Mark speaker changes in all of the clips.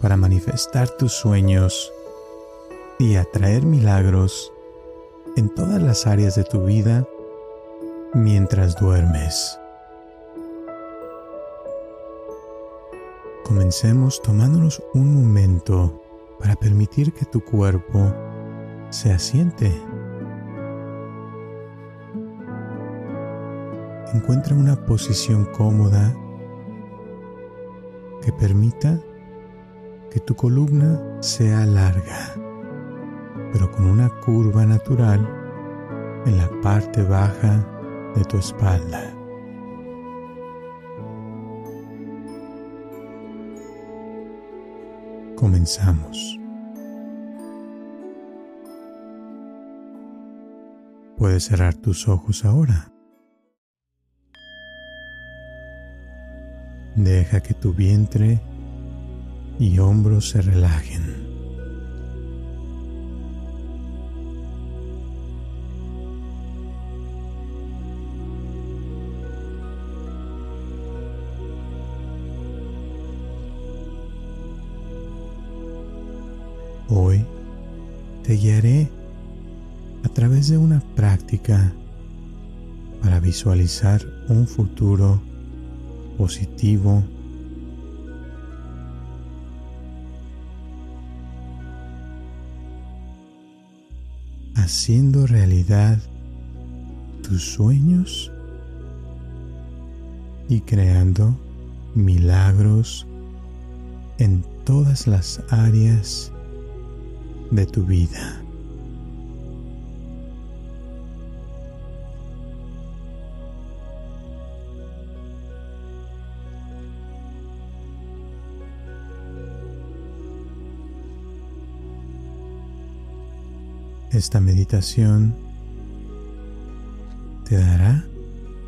Speaker 1: para manifestar tus sueños y atraer milagros en todas las áreas de tu vida mientras duermes. Comencemos tomándonos un momento para permitir que tu cuerpo se asiente. Encuentra una posición cómoda que permita que tu columna sea larga, pero con una curva natural en la parte baja de tu espalda. Comenzamos. Puedes cerrar tus ojos ahora. Deja que tu vientre y hombros se relajen. Hoy te guiaré a través de una práctica para visualizar un futuro positivo haciendo realidad tus sueños y creando milagros en todas las áreas de tu vida. Esta meditación te dará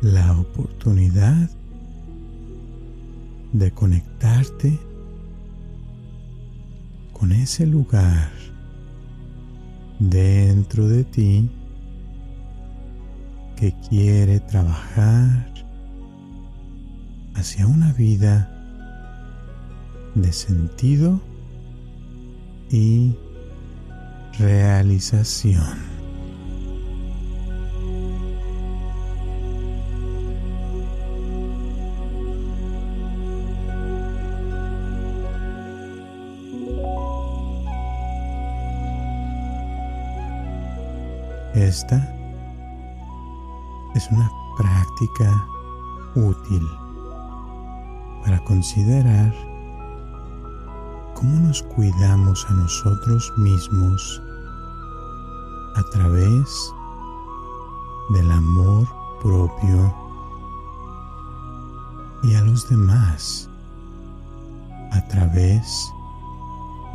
Speaker 1: la oportunidad de conectarte con ese lugar dentro de ti que quiere trabajar hacia una vida de sentido y realización. Esta es una práctica útil para considerar cómo nos cuidamos a nosotros mismos a través del amor propio y a los demás a través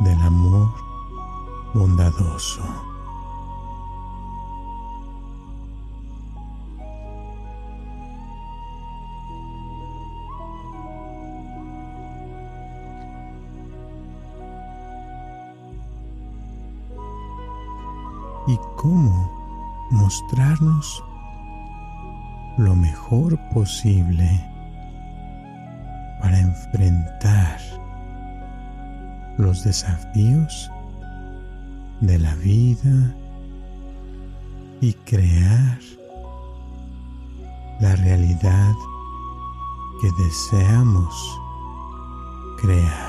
Speaker 1: del amor bondadoso. Y cómo mostrarnos lo mejor posible para enfrentar los desafíos de la vida y crear la realidad que deseamos crear.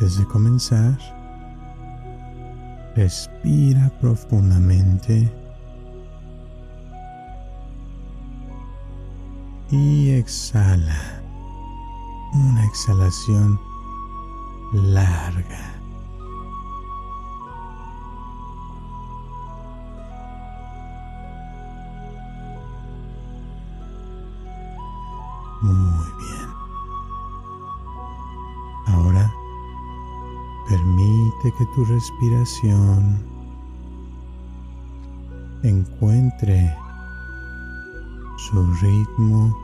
Speaker 1: Antes de comenzar, respira profundamente y exhala. Una exhalación larga que tu respiración encuentre su ritmo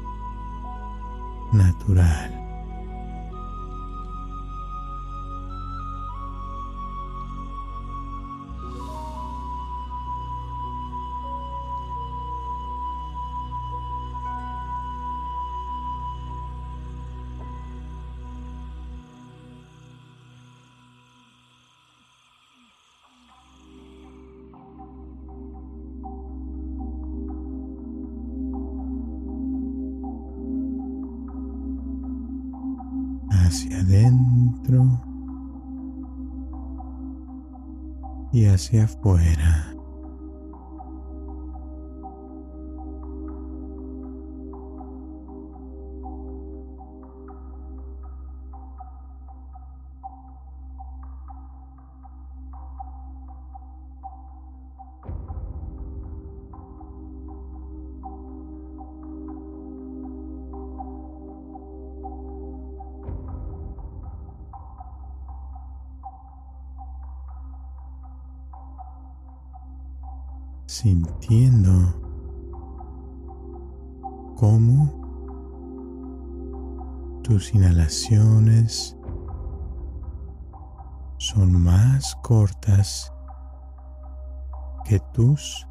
Speaker 1: natural. Hacia adentro y hacia afuera. Tus inhalaciones son más cortas que tus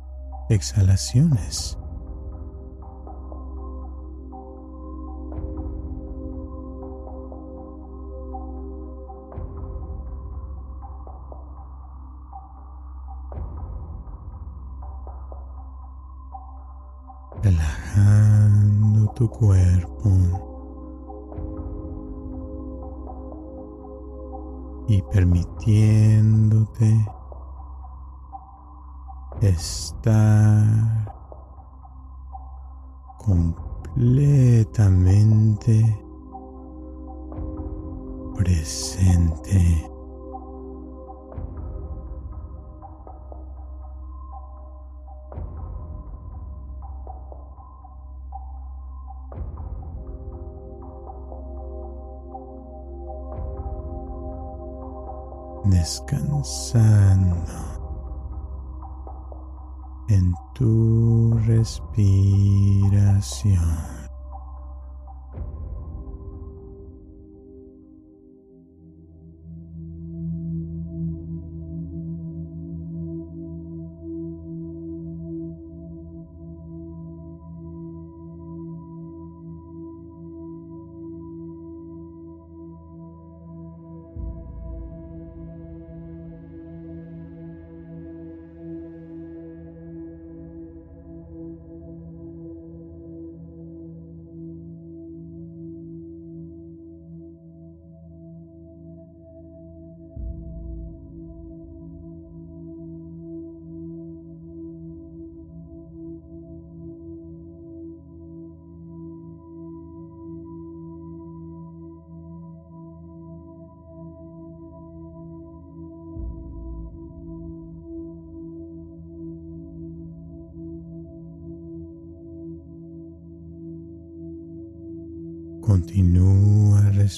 Speaker 1: exhalaciones. Completamente presente. descansando en tu respiración.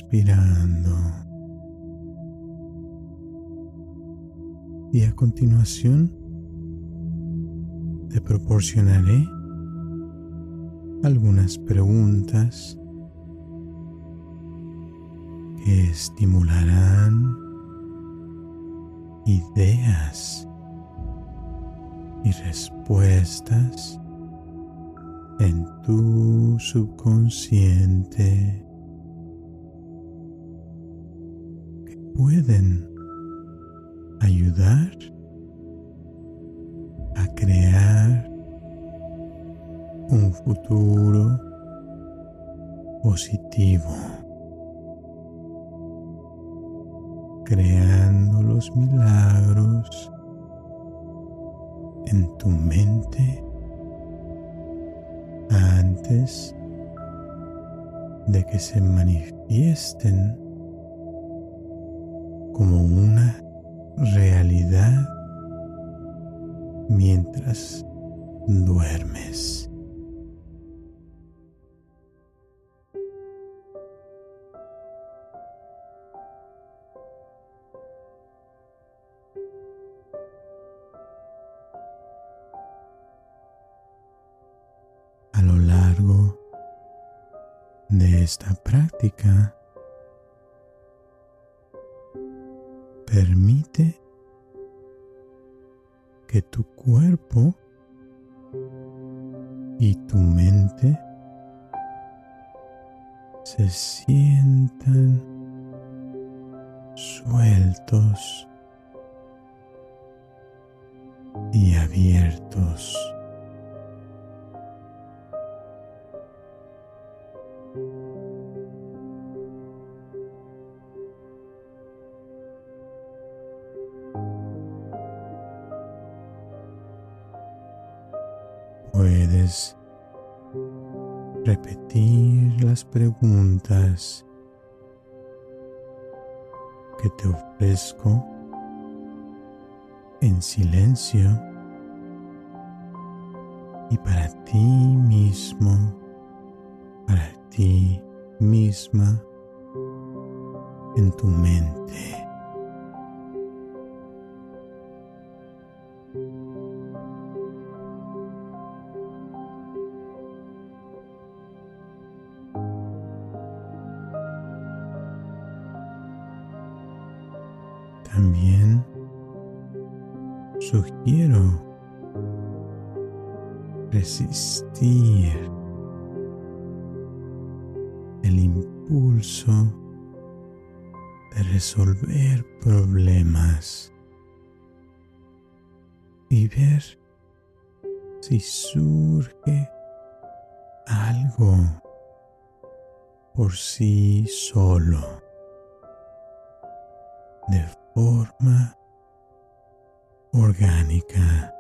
Speaker 1: Respirando. Y a continuación te proporcionaré algunas preguntas que estimularán ideas y respuestas en tu subconsciente ayudar a crear un futuro positivo, creando los milagros en tu mente antes de que se manifiesten como una realidad mientras duermes. A lo largo de esta práctica, permite que tu cuerpo y tu mente se sientan sueltos y abiertos. Que te ofrezco en silencio y para ti mismo, para ti misma en tu mente. Resistir el impulso de resolver problemas y ver si surge algo por sí solo de forma orgánica.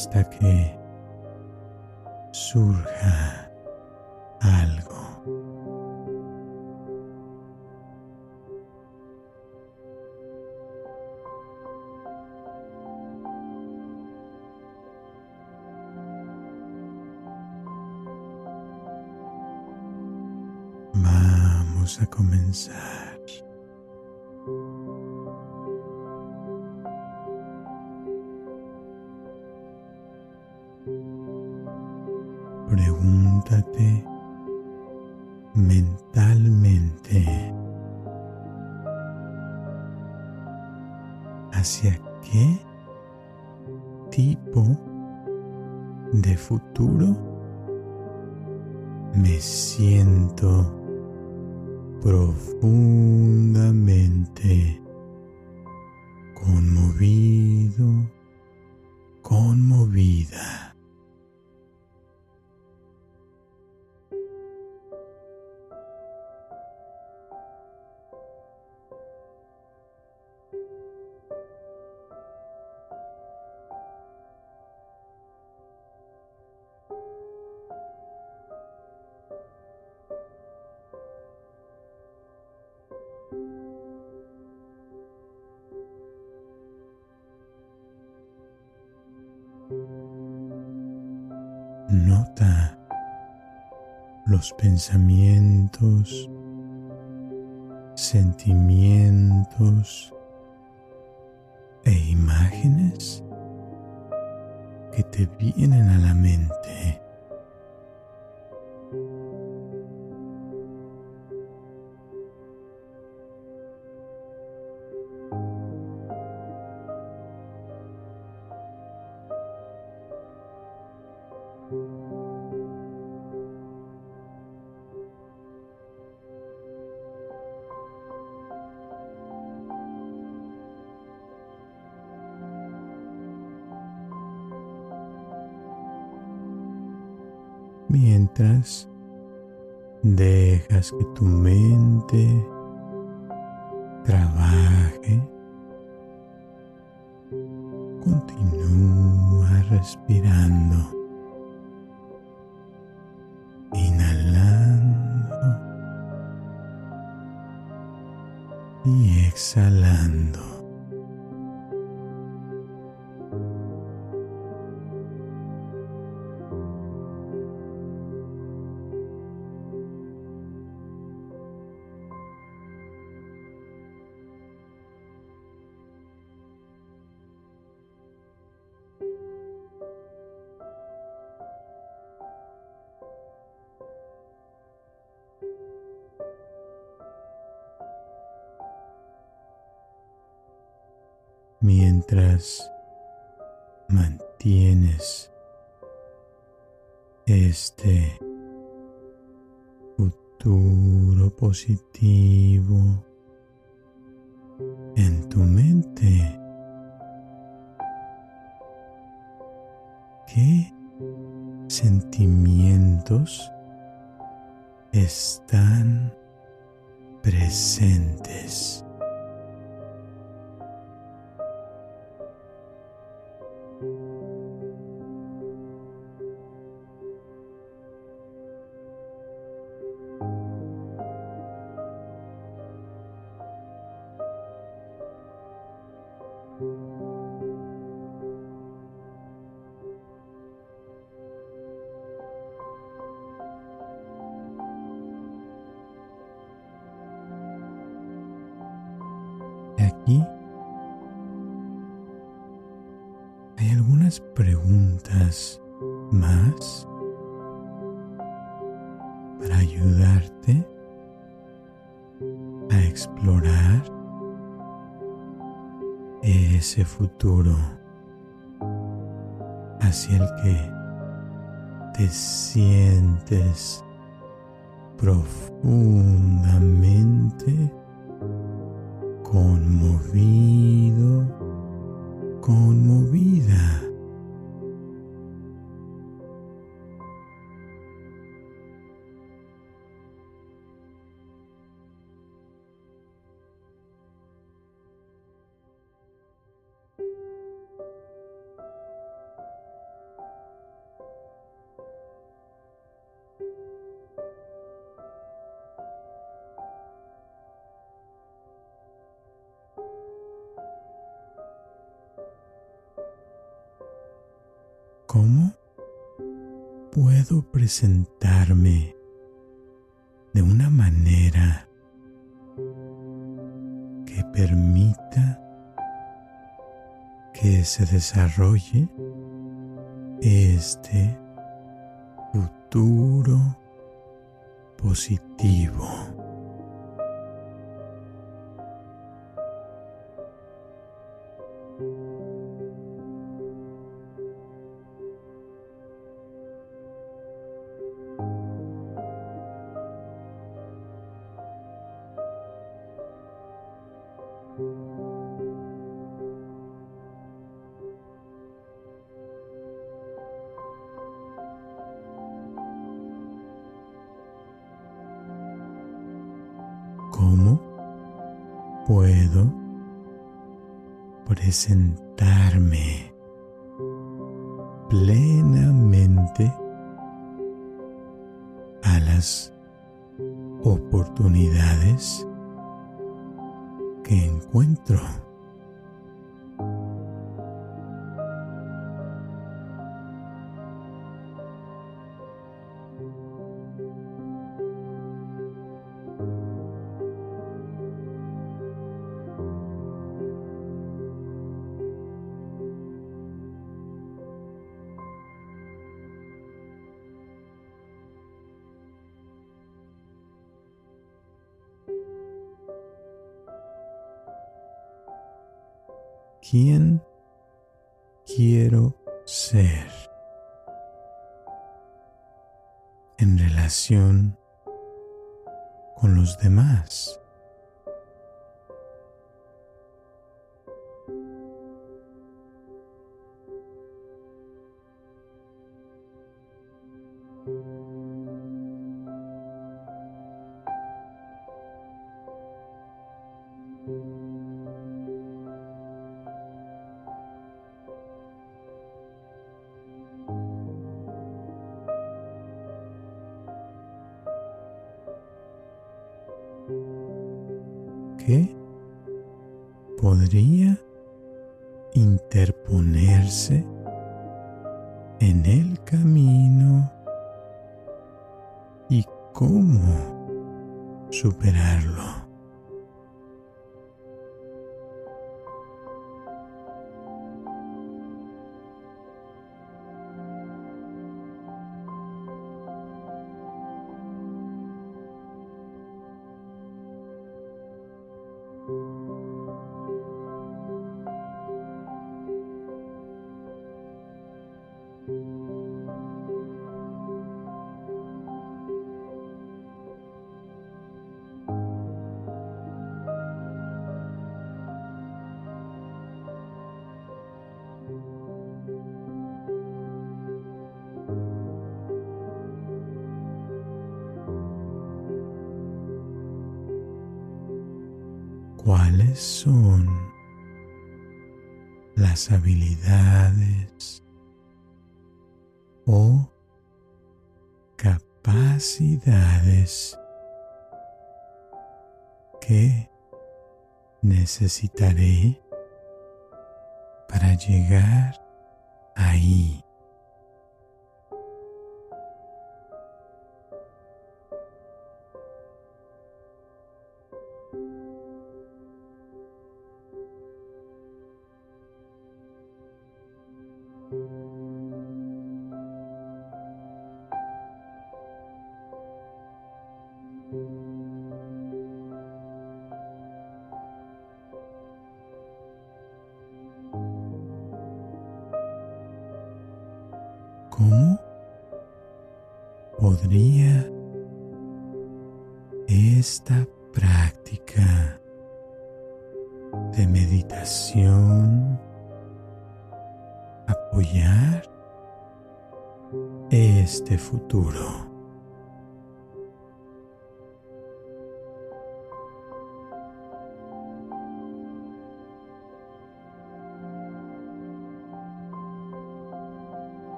Speaker 1: Hasta que surja Pregúntate mentalmente hacia qué tipo de futuro me siento profundamente conmovido, conmovida. Los pensamientos, sentimientos e imágenes que te vienen a la mente. Dejas que tu mente trabaje. Continúa respirando. Inhalando y exhalando. Preguntas más para ayudarte a explorar ese futuro hacia el que te sientes profundamente conmovido, conmovida. Presentarme de una manera que permita que se desarrolle este futuro positivo? Puedo presentarme plenamente a las oportunidades que encuentro? Quién son las habilidades o capacidades que necesitaré para llegar ahí.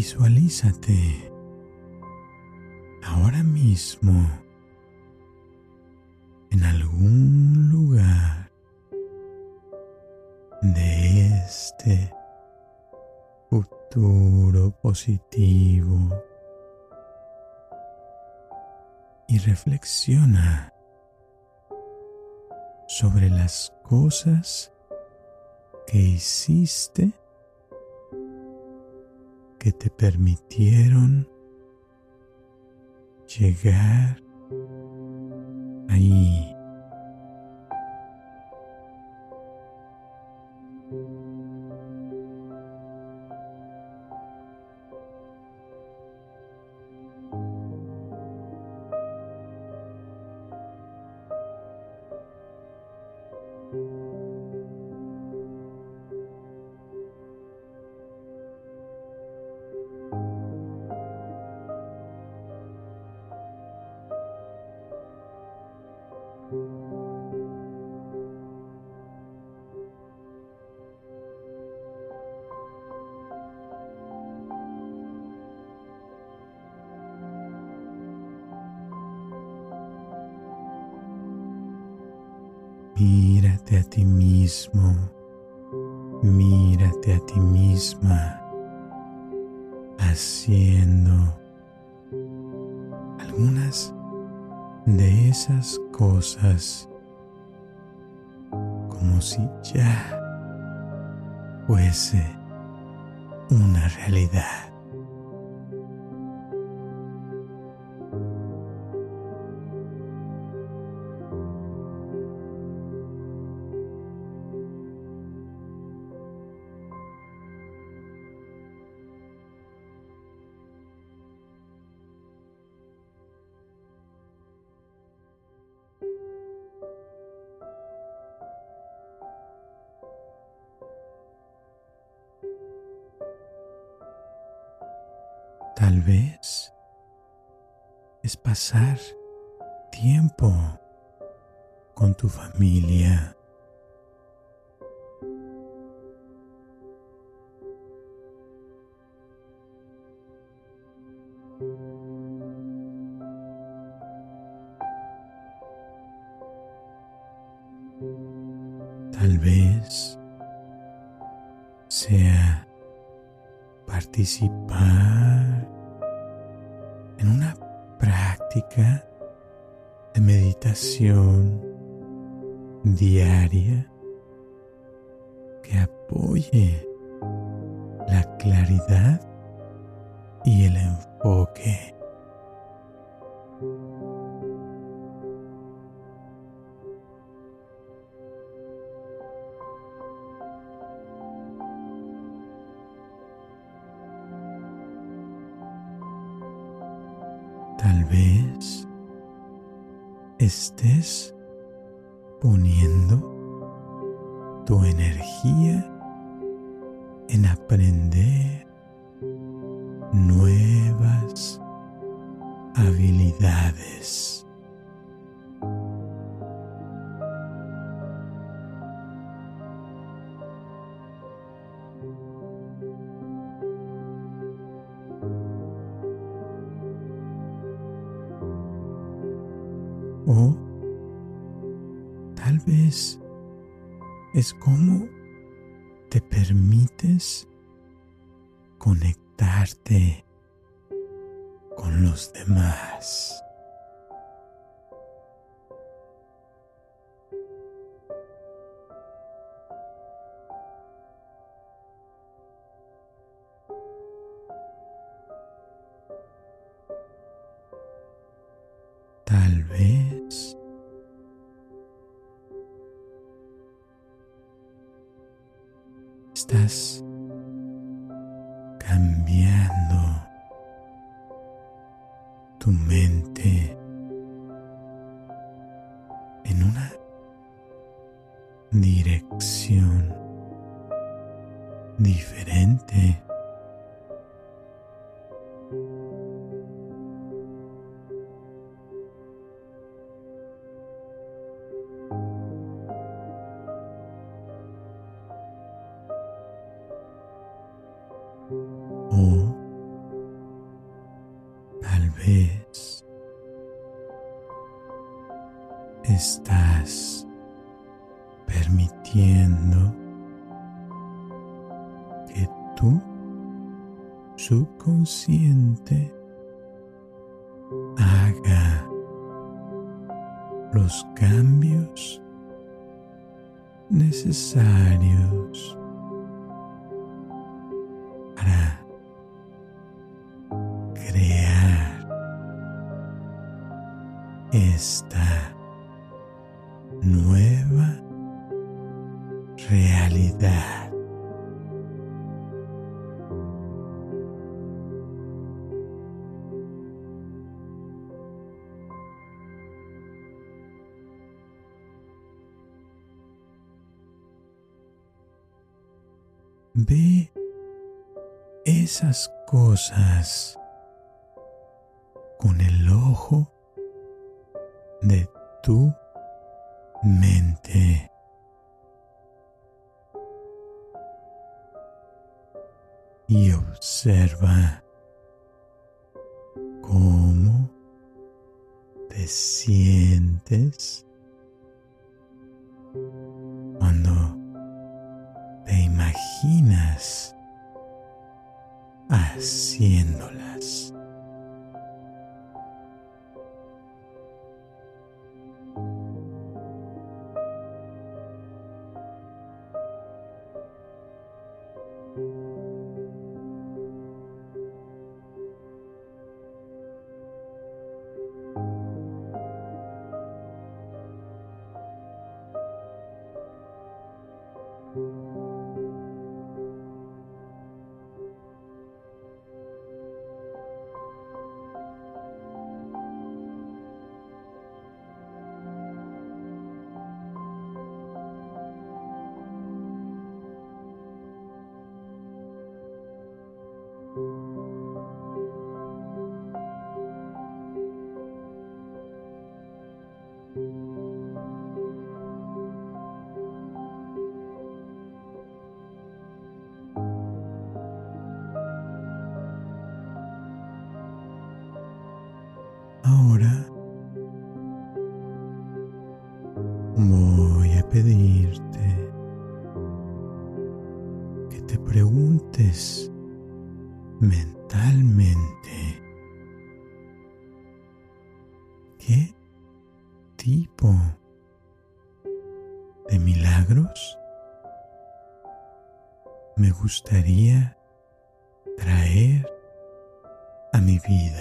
Speaker 1: Visualízate ahora mismo en algún lugar de este futuro positivo. Y reflexiona sobre las cosas que hiciste que te permitieron llegar ahí. Mírate a ti mismo, mírate a ti misma haciendo algunas de esas cosas como si ya fuese una realidad. Pasar tiempo con tu familia. Tal vez estés poniendo tu energía en aprender nuevas habilidades. Permitiendo que tu subconsciente haga los cambios necesarios para crear esta cosas con el ojo de tu gustaría traer a mi vida.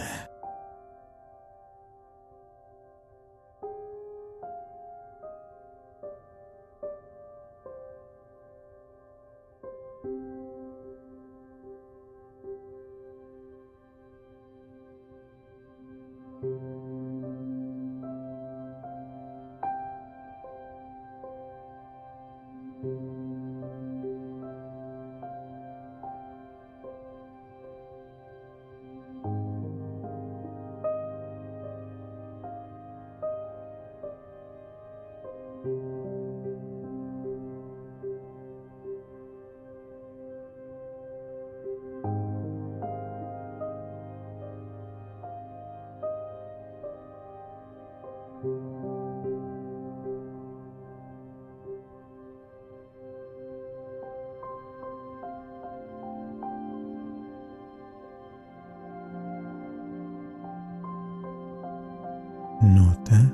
Speaker 1: Nota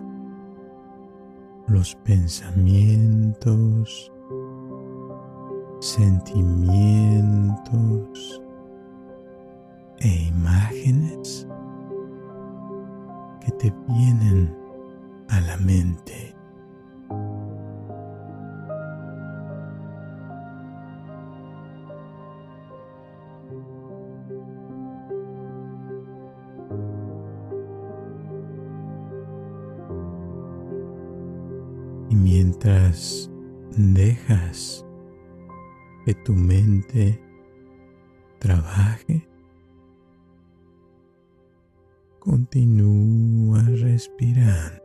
Speaker 1: los pensamientos, sentimientos e imágenes que te vienen a la mente. Tu mente trabaje, continúa respirando,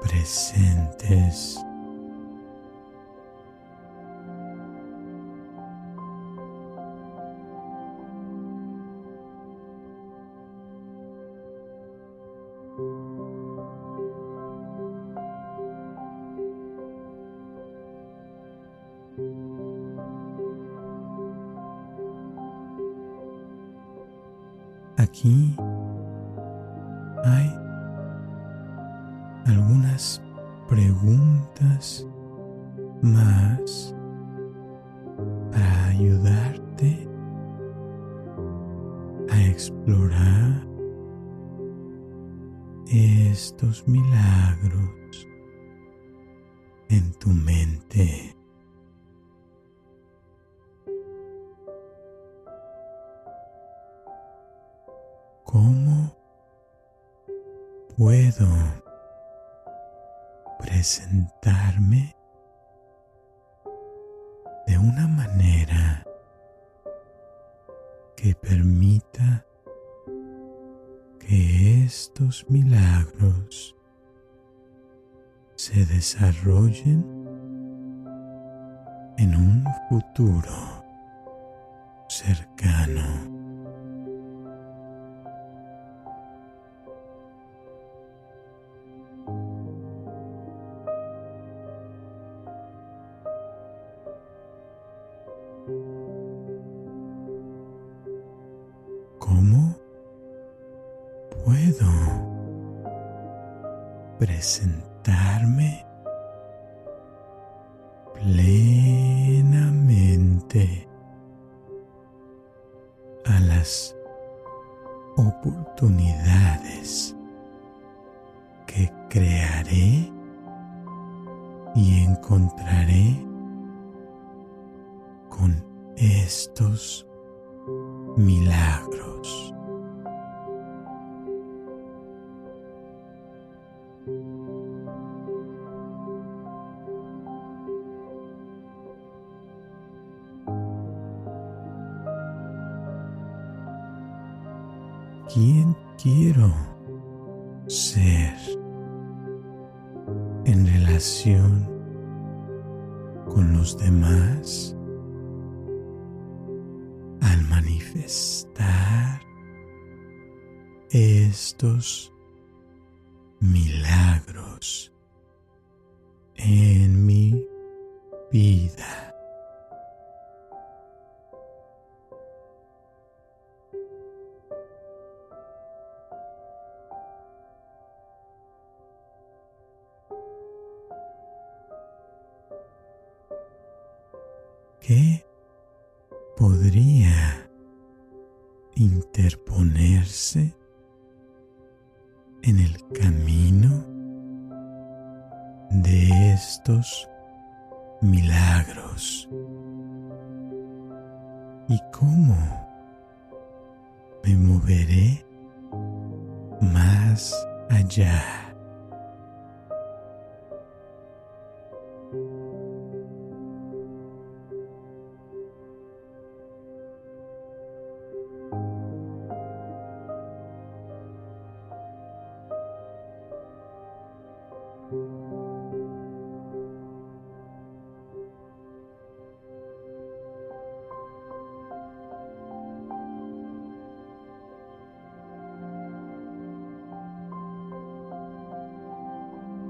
Speaker 1: presentes? Desarrollen en un futuro cercano. Oportunidades que crearé y encontraré con estos milagros.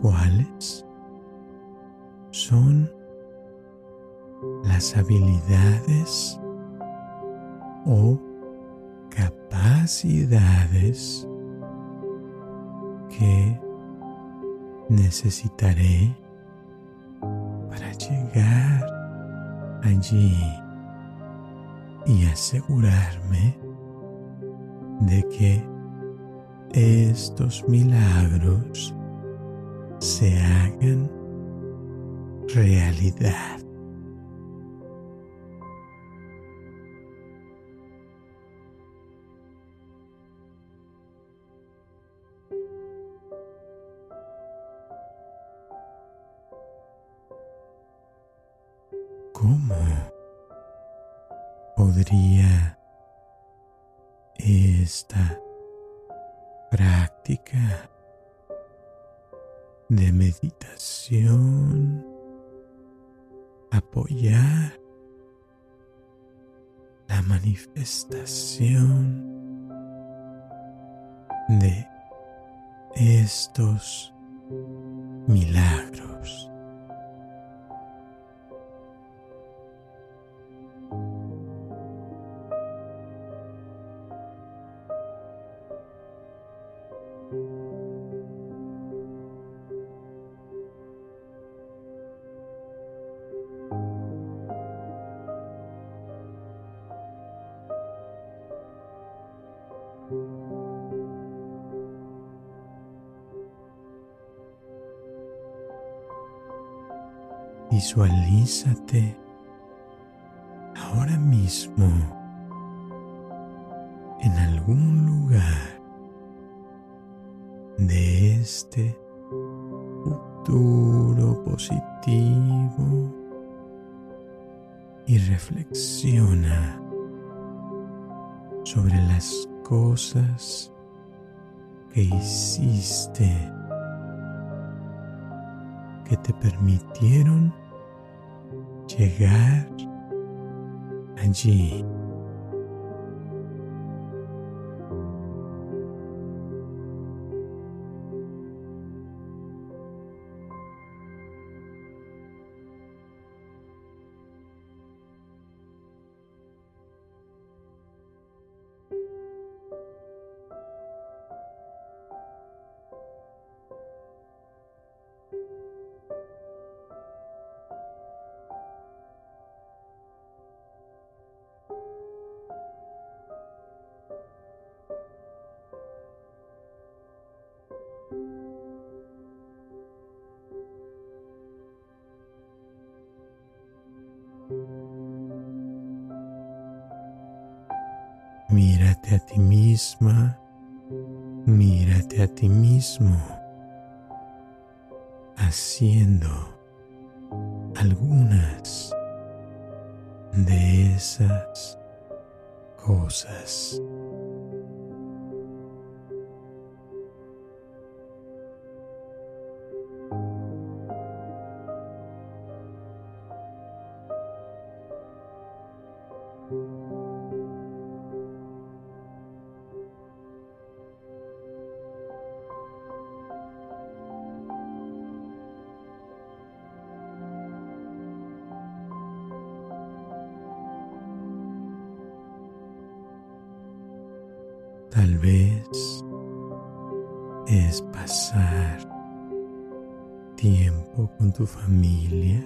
Speaker 1: Cuáles son las habilidades o capacidades que necesitaré para llegar allí y asegurarme de que estos milagros se hagan realidad. Manifestación de estos milagros. Visualízate ahora mismo en algún lugar de este futuro positivo y reflexiona sobre las cosas que hiciste que te permitieron 这个安静 vez es pasar tiempo con tu familia.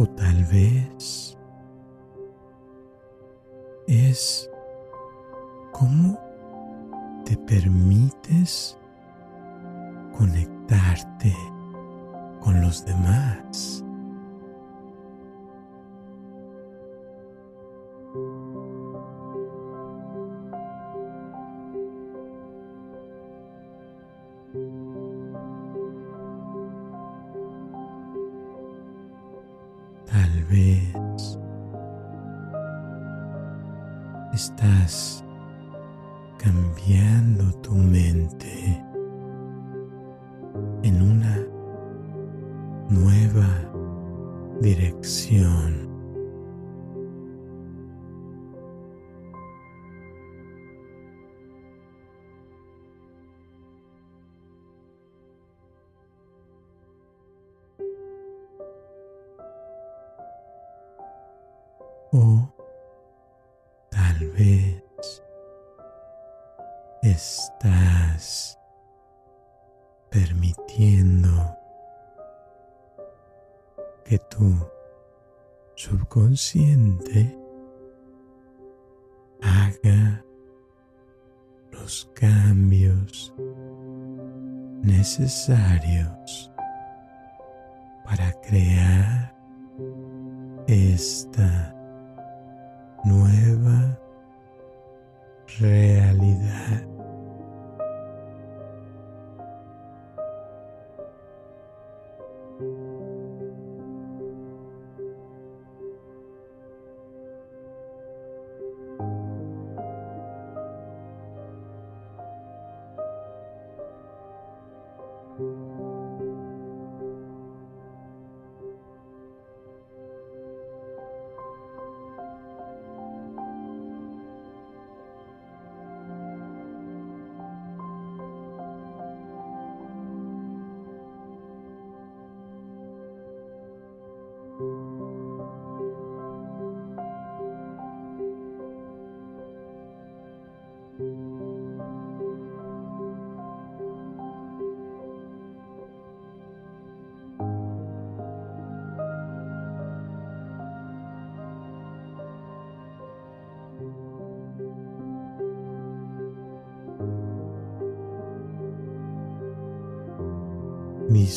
Speaker 1: O tal vez es cómo te permites conectarte con los demás. necesarios para crear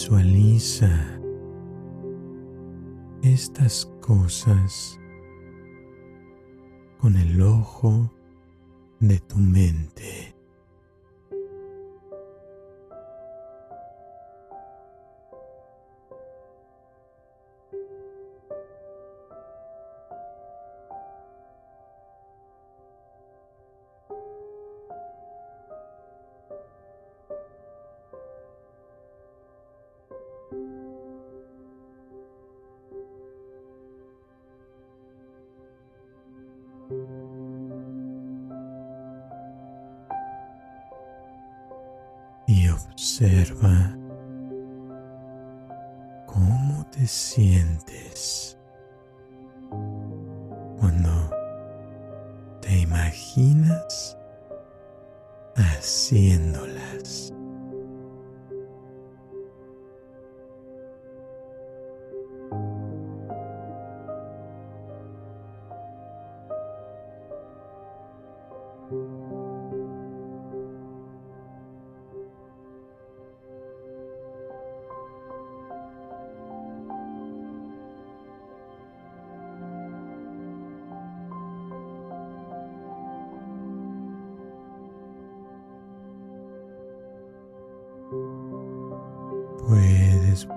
Speaker 1: Visualiza estas cosas con el ojo de tu mente. Sientes cuando te imaginas haciéndolas.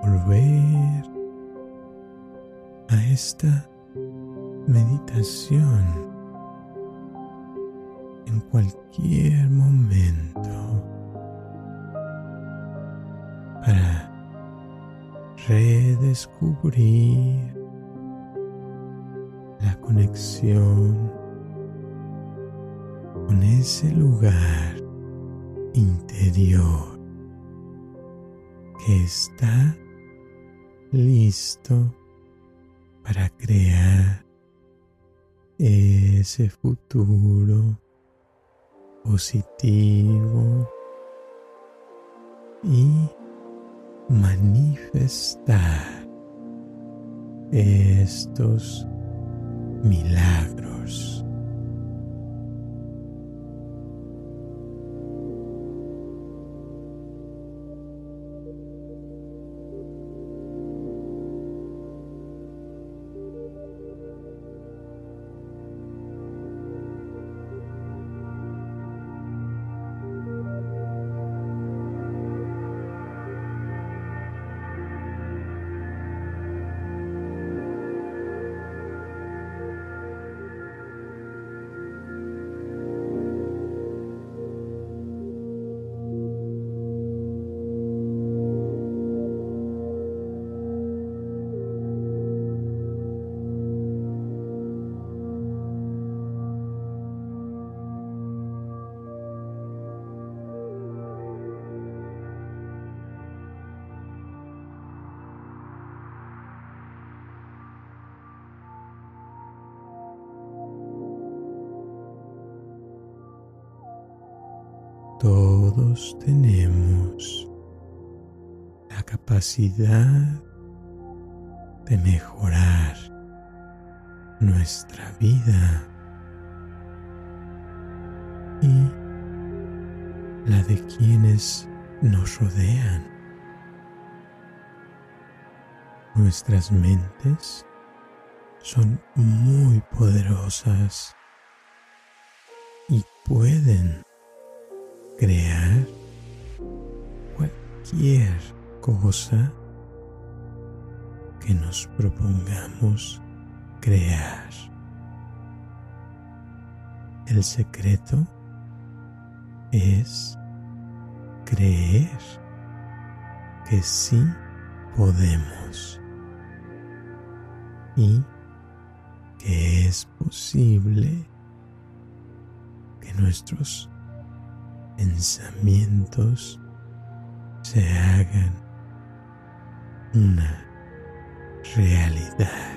Speaker 1: Volver a esta meditación en cualquier momento para redescubrir la conexión con ese lugar interior está listo para crear ese futuro positivo y manifestar estos milagros. Todos tenemos la capacidad de mejorar nuestra vida y la de quienes nos rodean. Nuestras mentes son muy poderosas y pueden crear cualquier cosa que nos propongamos crear. El secreto es creer que sí podemos y que es posible que nuestros pensamientos se hagan una realidad.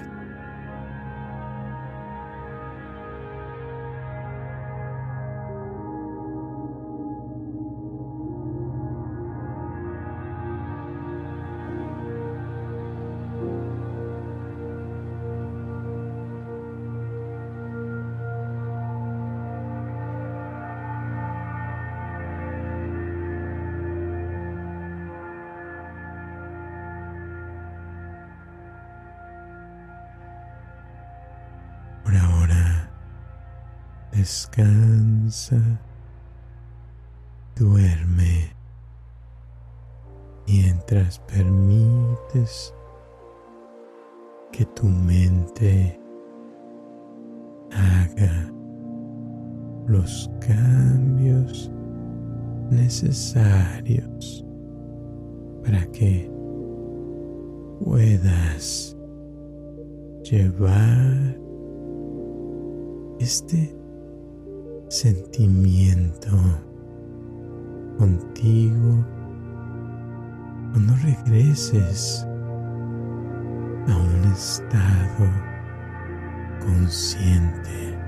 Speaker 1: Descansa, duerme mientras permites que tu mente haga los cambios necesarios para que puedas llevar este sentimiento contigo cuando regreses a un estado consciente.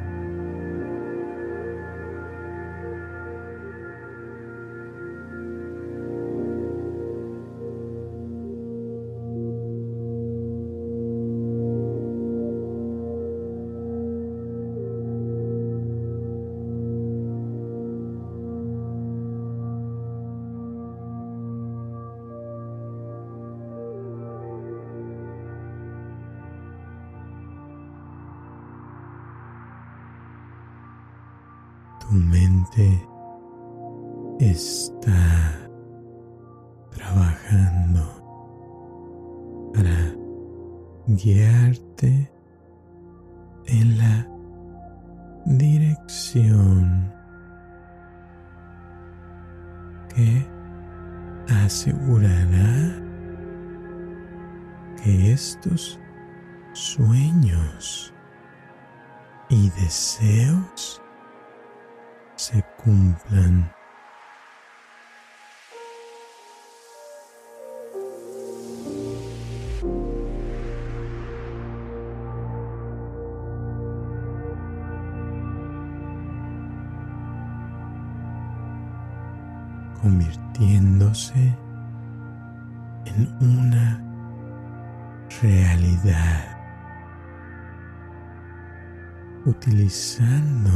Speaker 1: Y deseos se cumplan. Utilizando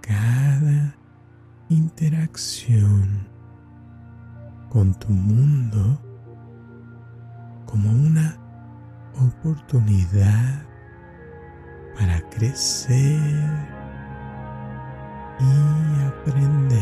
Speaker 1: cada interacción con tu mundo como una oportunidad para crecer y aprender.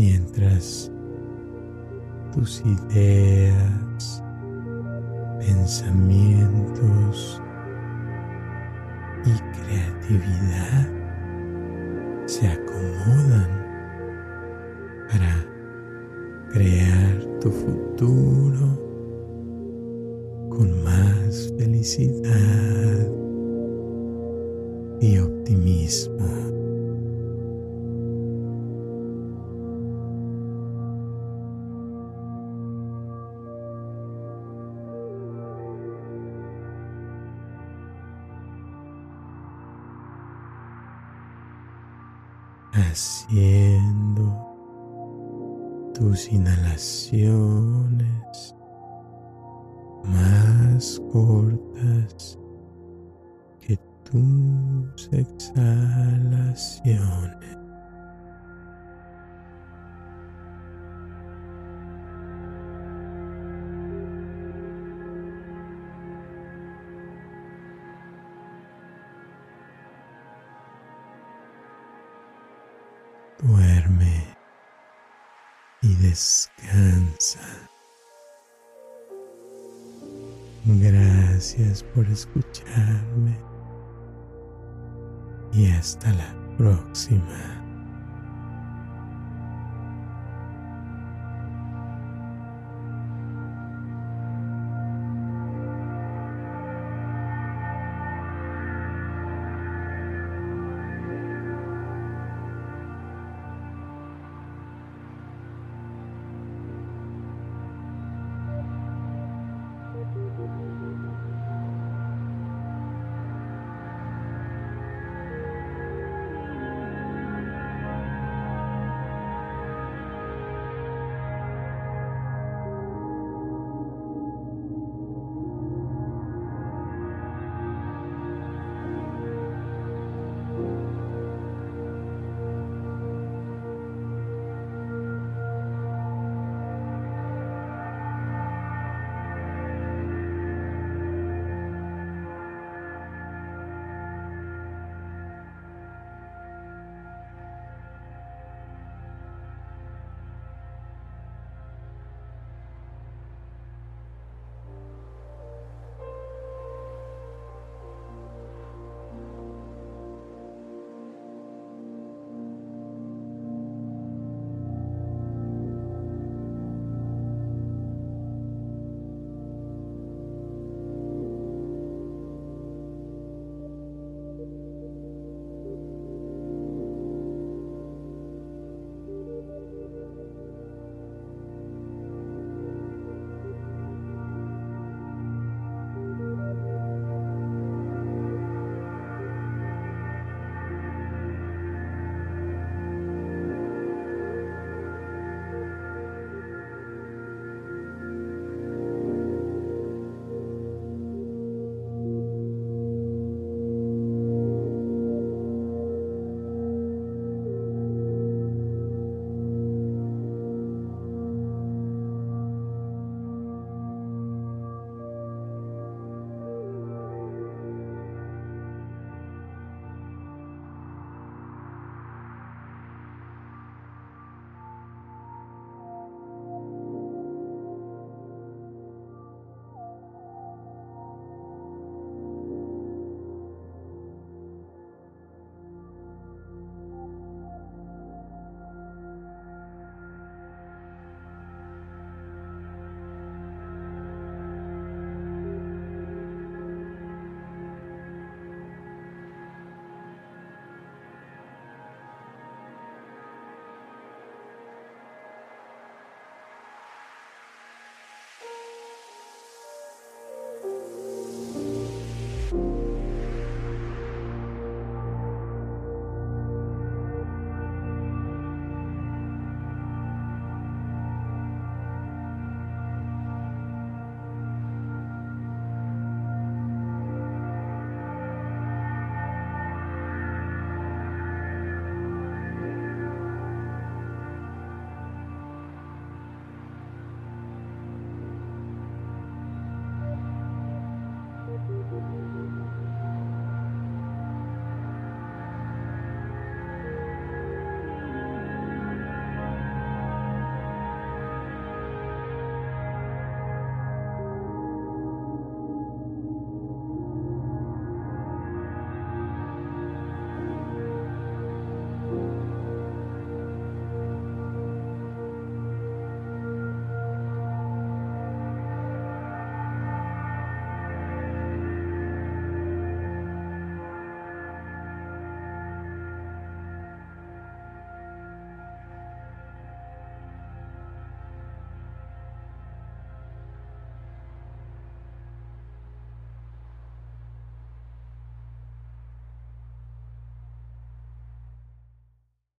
Speaker 1: Mientras tus ideas, pensamientos y creatividad se acomodan para crear tu futuro con más felicidad haciendo tus inhalaciones